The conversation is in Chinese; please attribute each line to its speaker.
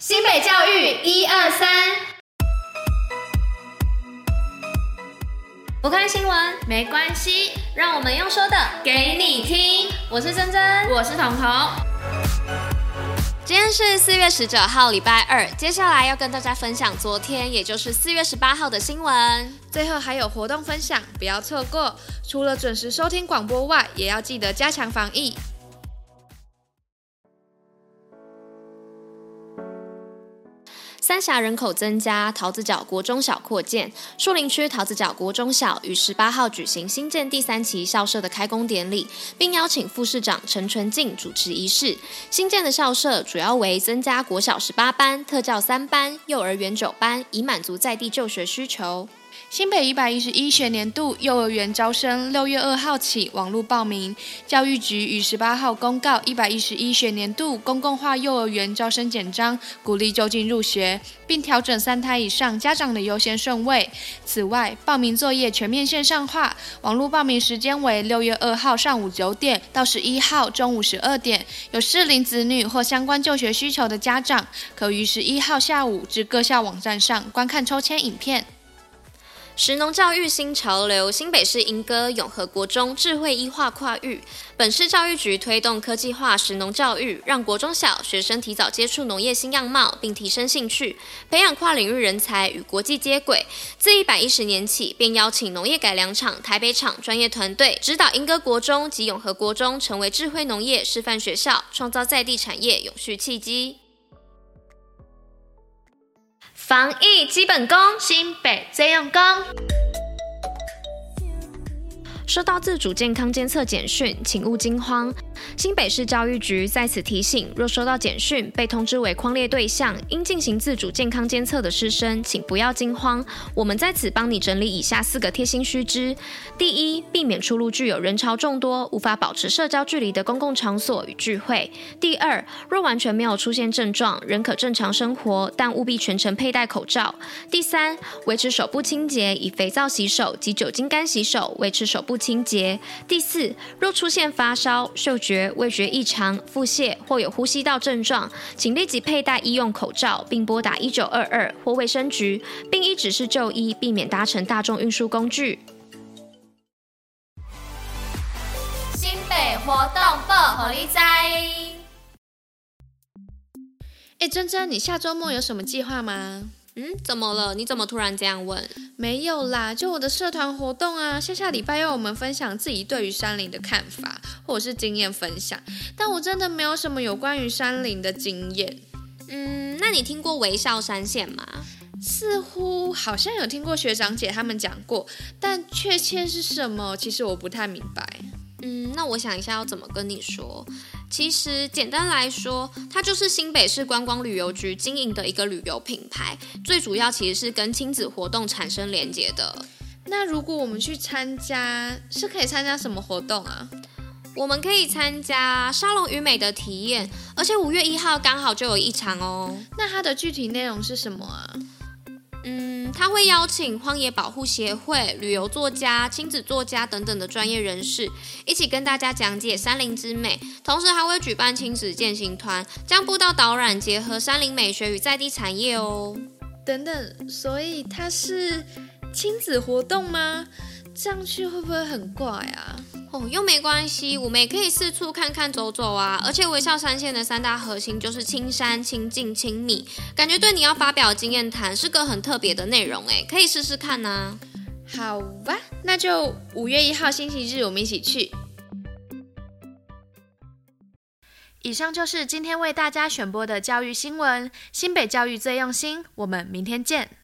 Speaker 1: 新北教育一二三，不看新闻没关系，让我们用说的给你听。我是珍珍，我是彤彤。今天是四月十九号，礼拜二。接下来要跟大家分享昨天，也就是四月十八号的新闻。
Speaker 2: 最后还有活动分享，不要错过。除了准时收听广播外，也要记得加强防疫。
Speaker 1: 三峡人口增加，桃子角国中小扩建。树林区桃子角国中小于十八号举行新建第三期校舍的开工典礼，并邀请副市长陈纯进主持仪式。新建的校舍主要为增加国小十八班、特教三班、幼儿园九班，以满足在地就学需求。
Speaker 2: 新北一百一十一学年度幼儿园招生六月二号起网络报名，教育局于十八号公告一百一十一学年度公共化幼儿园招生简章，鼓励就近入学，并调整三胎以上家长的优先顺位。此外，报名作业全面线上化，网络报名时间为六月二号上午九点到十一号中午十二点。有适龄子女或相关就学需求的家长，可于十一号下午至各校网站上观看抽签影片。
Speaker 1: 食农教育新潮流，新北市莺歌永和国中智慧医化跨域。本市教育局推动科技化食农教育，让国中小学生提早接触农业新样貌，并提升兴趣，培养跨领域人才与国际接轨。自一百一十年起，便邀请农业改良场台北厂专业团队指导莺歌国中及永和国中，成为智慧农业示范学校，创造在地产业永续契机。防疫基本功，新北最用功。收到自主健康监测简讯，请勿惊慌。新北市教育局在此提醒：若收到简讯被通知为框列对象，应进行自主健康监测的师生，请不要惊慌。我们在此帮你整理以下四个贴心须知：第一，避免出入具有人潮众多、无法保持社交距离的公共场所与聚会；第二，若完全没有出现症状，仍可正常生活，但务必全程佩戴口罩；第三，维持手部清洁，以肥皂洗手及酒精干洗手，维持手部清洁。第四，若出现发烧、嗅觉、味觉异常、腹泻或有呼吸道症状，请立即佩戴医用口罩，并拨打一九二二或卫生局，并依指示就医，避免搭乘大众运输工具。新北活动报，虎哩知。
Speaker 2: 哎，珍珍，你下周末有什么计划吗？
Speaker 1: 嗯，怎么了？你怎么突然这样问？
Speaker 2: 没有啦，就我的社团活动啊，下下礼拜要我们分享自己对于山林的看法或者是经验分享，但我真的没有什么有关于山林的经验。
Speaker 1: 嗯，那你听过微笑山线吗？
Speaker 2: 似乎好像有听过学长姐他们讲过，但确切是什么，其实我不太明白。
Speaker 1: 嗯，那我想一下要怎么跟你说。其实简单来说，它就是新北市观光旅游局经营的一个旅游品牌，最主要其实是跟亲子活动产生连结的。
Speaker 2: 那如果我们去参加，是可以参加什么活动啊？
Speaker 1: 我们可以参加沙龙与美的体验，而且五月一号刚好就有一场哦。
Speaker 2: 那它的具体内容是什么啊？
Speaker 1: 他会邀请荒野保护协会、旅游作家、亲子作家等等的专业人士，一起跟大家讲解山林之美。同时还会举办亲子践行团，将步道导览结合山林美学与在地产业哦。
Speaker 2: 等等，所以它是亲子活动吗？这样去会不会很怪啊？
Speaker 1: 哦，又没关系，我们也可以四处看看走走啊。而且微笑山线的三大核心就是青山、亲近、亲密，感觉对你要发表经验谈是个很特别的内容诶，可以试试看呐、啊。
Speaker 2: 好吧，那就五月一号星期日我们一起去。以上就是今天为大家选播的教育新闻，新北教育最用心，我们明天见。